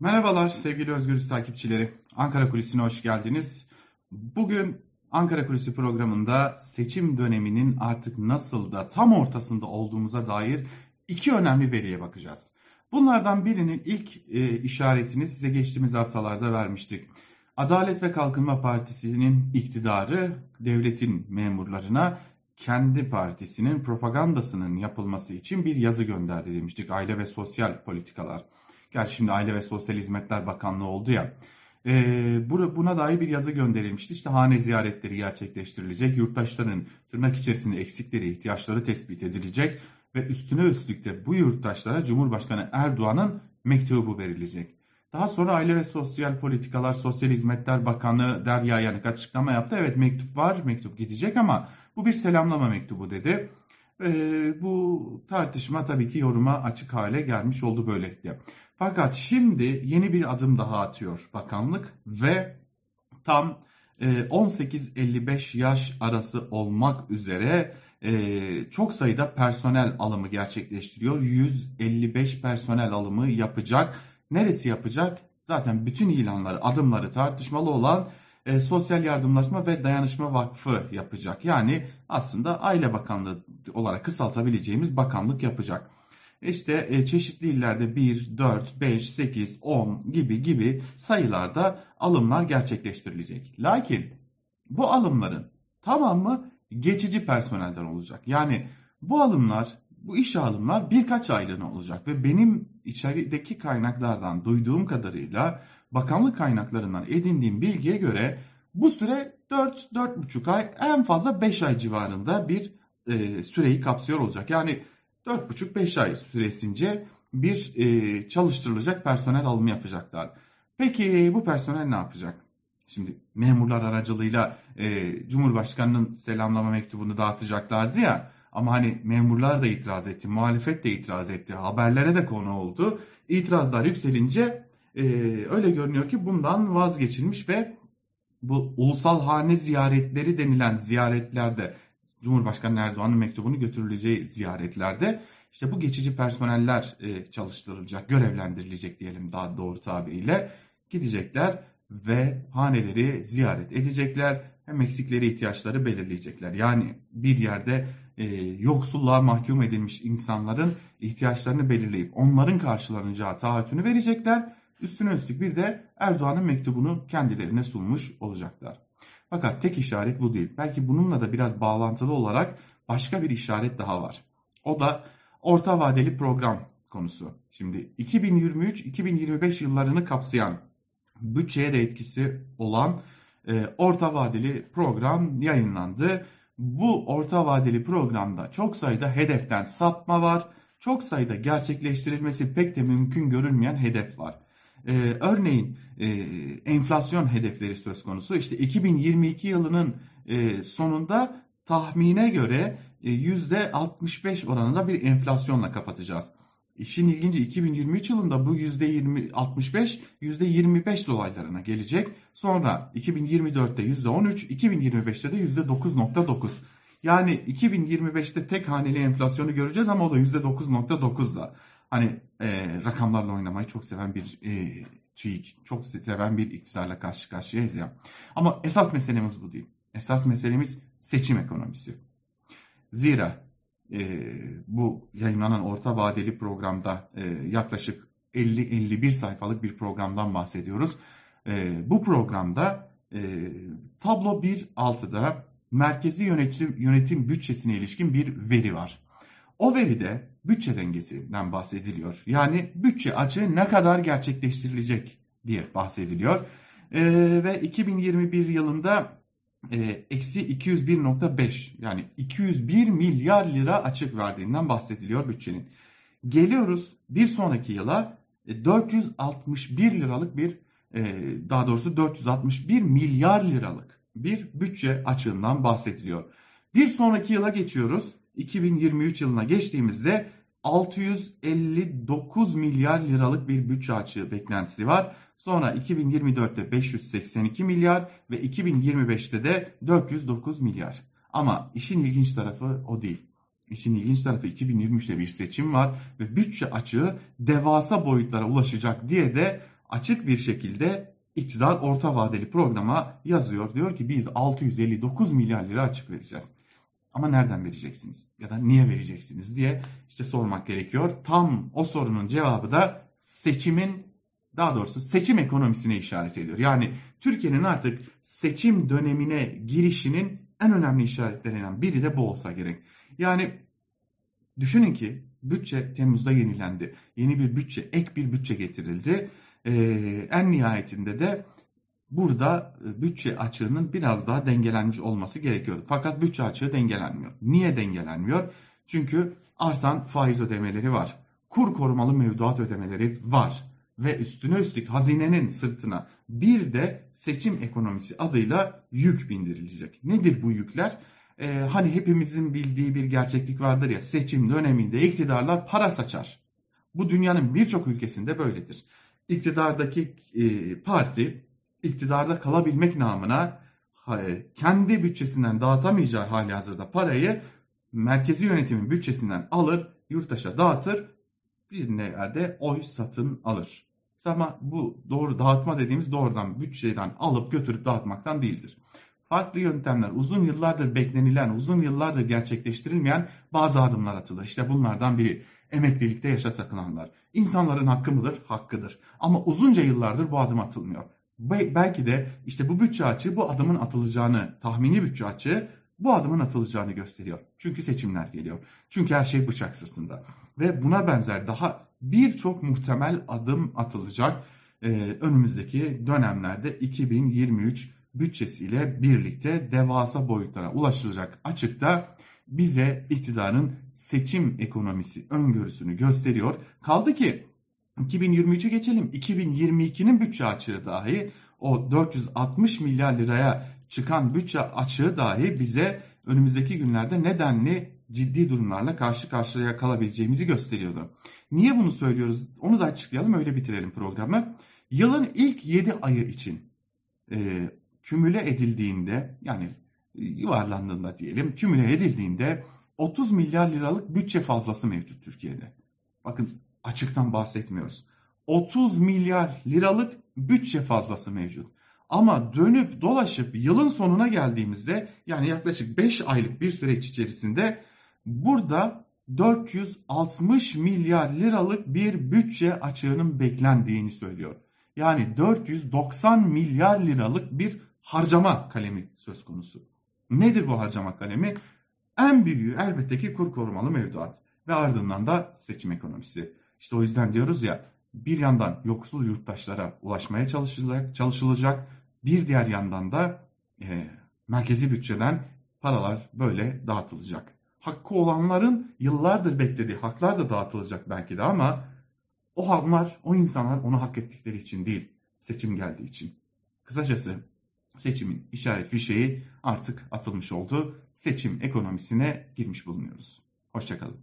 Merhabalar sevgili Özgürüz takipçileri. Ankara Kulisi'ne hoş geldiniz. Bugün Ankara Kulisi programında seçim döneminin artık nasıl da tam ortasında olduğumuza dair iki önemli veriye bakacağız. Bunlardan birinin ilk e, işaretini size geçtiğimiz haftalarda vermiştik. Adalet ve Kalkınma Partisi'nin iktidarı devletin memurlarına kendi partisinin propagandasının yapılması için bir yazı gönderdi demiştik. Aile ve Sosyal Politikalar. Gerçi şimdi Aile ve Sosyal Hizmetler Bakanlığı oldu ya. E, buna dair bir yazı gönderilmişti. İşte hane ziyaretleri gerçekleştirilecek. Yurttaşların tırnak içerisinde eksikleri, ihtiyaçları tespit edilecek. Ve üstüne üstlük de bu yurttaşlara Cumhurbaşkanı Erdoğan'ın mektubu verilecek. Daha sonra Aile ve Sosyal Politikalar Sosyal Hizmetler Bakanı Derya Yanık açıklama yaptı. Evet mektup var, mektup gidecek ama bu bir selamlama mektubu dedi. E, bu tartışma tabii ki yoruma açık hale gelmiş oldu böylelikle. Fakat şimdi yeni bir adım daha atıyor bakanlık ve tam 18-55 yaş arası olmak üzere çok sayıda personel alımı gerçekleştiriyor. 155 personel alımı yapacak. Neresi yapacak? Zaten bütün ilanları, adımları tartışmalı olan e, Sosyal Yardımlaşma ve Dayanışma Vakfı yapacak. Yani aslında Aile Bakanlığı olarak kısaltabileceğimiz bakanlık yapacak. İşte e, çeşitli illerde 1, 4, 5, 8, 10 gibi gibi sayılarda alımlar gerçekleştirilecek. Lakin bu alımların tamamı geçici personelden olacak. Yani bu alımlar, bu iş alımlar birkaç aylığına olacak ve benim içerideki kaynaklardan duyduğum kadarıyla bakanlık kaynaklarından edindiğim bilgiye göre bu süre 4-4,5 ay en fazla 5 ay civarında bir e, süreyi kapsıyor olacak. Yani 4,5-5 ay süresince bir e, çalıştırılacak personel alımı yapacaklar. Peki bu personel ne yapacak? Şimdi memurlar aracılığıyla e, Cumhurbaşkanı'nın selamlama mektubunu dağıtacaklardı ya. Ama hani memurlar da itiraz etti, muhalefet de itiraz etti, haberlere de konu oldu. İtirazlar yükselince e, öyle görünüyor ki bundan vazgeçilmiş ve bu ulusal hane ziyaretleri denilen ziyaretlerde Cumhurbaşkanı Erdoğan'ın mektubunu götürüleceği ziyaretlerde işte bu geçici personeller e, çalıştırılacak, görevlendirilecek diyelim daha doğru tabiriyle gidecekler ve haneleri ziyaret edecekler. Hem eksikleri ihtiyaçları belirleyecekler. Yani bir yerde e, yoksulluğa mahkum edilmiş insanların ihtiyaçlarını belirleyip onların karşılanacağı taahhütünü verecekler. Üstüne üstlük bir de Erdoğan'ın mektubunu kendilerine sunmuş olacaklar. Fakat tek işaret bu değil. Belki bununla da biraz bağlantılı olarak başka bir işaret daha var. O da orta vadeli program konusu. Şimdi 2023-2025 yıllarını kapsayan bütçeye de etkisi olan e, orta vadeli program yayınlandı. Bu orta vadeli programda çok sayıda hedeften sapma var. Çok sayıda gerçekleştirilmesi pek de mümkün görünmeyen hedef var. Ee, örneğin e, enflasyon hedefleri söz konusu. İşte 2022 yılının e, sonunda tahmine göre e, %65 oranında bir enflasyonla kapatacağız. İşin ilginci 2023 yılında bu %20, 65, %25 dolaylarına gelecek. Sonra 2024'te %13, 2025'te de %9.9. Yani 2025'te tek haneli enflasyonu göreceğiz ama o da %9.9'da. Hani e, rakamlarla oynamayı çok seven bir e, TÜİK, çok seven bir iktidarla karşı karşıyayız ya. Ama esas meselemiz bu değil. Esas meselemiz seçim ekonomisi. Zira e, bu yayınlanan orta vadeli programda e, yaklaşık 50-51 sayfalık bir programdan bahsediyoruz. E, bu programda e, tablo 1.6'da merkezi yönetim, yönetim bütçesine ilişkin bir veri var. O veride bütçe dengesinden bahsediliyor. Yani bütçe açığı ne kadar gerçekleştirilecek diye bahsediliyor. E, ve 2021 yılında eksi 201.5 yani 201 milyar lira açık verdiğinden bahsediliyor bütçenin. Geliyoruz bir sonraki yıla 461 e, liralık bir e, daha doğrusu 461 milyar liralık bir bütçe açığından bahsediliyor. Bir sonraki yıla geçiyoruz. 2023 yılına geçtiğimizde 659 milyar liralık bir bütçe açığı beklentisi var. Sonra 2024'te 582 milyar ve 2025'te de 409 milyar. Ama işin ilginç tarafı o değil. İşin ilginç tarafı 2023'te bir seçim var ve bütçe açığı devasa boyutlara ulaşacak diye de açık bir şekilde iktidar orta vadeli programa yazıyor. Diyor ki biz 659 milyar lira açık vereceğiz. Ama nereden vereceksiniz? Ya da niye vereceksiniz diye işte sormak gerekiyor. Tam o sorunun cevabı da seçimin daha doğrusu seçim ekonomisine işaret ediyor. Yani Türkiye'nin artık seçim dönemine girişinin en önemli işaretlerinden biri de bu olsa gerek. Yani düşünün ki bütçe Temmuz'da yenilendi. Yeni bir bütçe, ek bir bütçe getirildi. Ee, en nihayetinde de burada e, bütçe açığının biraz daha dengelenmiş olması gerekiyordu. Fakat bütçe açığı dengelenmiyor. Niye dengelenmiyor? Çünkü artan faiz ödemeleri var. Kur korumalı mevduat ödemeleri var. Ve üstüne üstlük hazinenin sırtına bir de seçim ekonomisi adıyla yük bindirilecek. Nedir bu yükler? Ee, hani hepimizin bildiği bir gerçeklik vardır ya seçim döneminde iktidarlar para saçar. Bu dünyanın birçok ülkesinde böyledir. İktidardaki e, parti iktidarda kalabilmek namına kendi bütçesinden dağıtamayacağı hali hazırda parayı merkezi yönetimin bütçesinden alır, yurttaşa dağıtır, bir yerde oy satın alır. Ama bu doğru dağıtma dediğimiz doğrudan bütçeden alıp götürüp dağıtmaktan değildir. Farklı yöntemler, uzun yıllardır beklenilen, uzun yıllardır gerçekleştirilmeyen bazı adımlar atılır. İşte bunlardan biri emeklilikte yaşa takılanlar. İnsanların hakkı mıdır? Hakkıdır. Ama uzunca yıllardır bu adım atılmıyor belki de işte bu bütçe açığı bu adımın atılacağını, tahmini bütçe açığı bu adımın atılacağını gösteriyor. Çünkü seçimler geliyor. Çünkü her şey bıçak sırtında. Ve buna benzer daha birçok muhtemel adım atılacak ee, önümüzdeki dönemlerde 2023 bütçesiyle birlikte devasa boyutlara ulaşılacak açıkta bize iktidarın seçim ekonomisi öngörüsünü gösteriyor. Kaldı ki 2023'ü geçelim. 2022'nin bütçe açığı dahi o 460 milyar liraya çıkan bütçe açığı dahi bize önümüzdeki günlerde nedenli ciddi durumlarla karşı karşıya kalabileceğimizi gösteriyordu. Niye bunu söylüyoruz? Onu da açıklayalım öyle bitirelim programı. Yılın ilk 7 ayı için e, kümüle edildiğinde yani yuvarlandığında diyelim kümüle edildiğinde 30 milyar liralık bütçe fazlası mevcut Türkiye'de. Bakın açıktan bahsetmiyoruz. 30 milyar liralık bütçe fazlası mevcut. Ama dönüp dolaşıp yılın sonuna geldiğimizde yani yaklaşık 5 aylık bir süreç içerisinde burada 460 milyar liralık bir bütçe açığının beklendiğini söylüyor. Yani 490 milyar liralık bir harcama kalemi söz konusu. Nedir bu harcama kalemi? En büyüğü elbette ki kur korumalı mevduat ve ardından da seçim ekonomisi. İşte o yüzden diyoruz ya bir yandan yoksul yurttaşlara ulaşmaya çalışılacak, çalışılacak bir diğer yandan da e, merkezi bütçeden paralar böyle dağıtılacak. Hakkı olanların yıllardır beklediği haklar da dağıtılacak belki de ama o haklar, o insanlar onu hak ettikleri için değil, seçim geldiği için. Kısacası seçimin işaret fişeği artık atılmış oldu. Seçim ekonomisine girmiş bulunuyoruz. Hoşçakalın.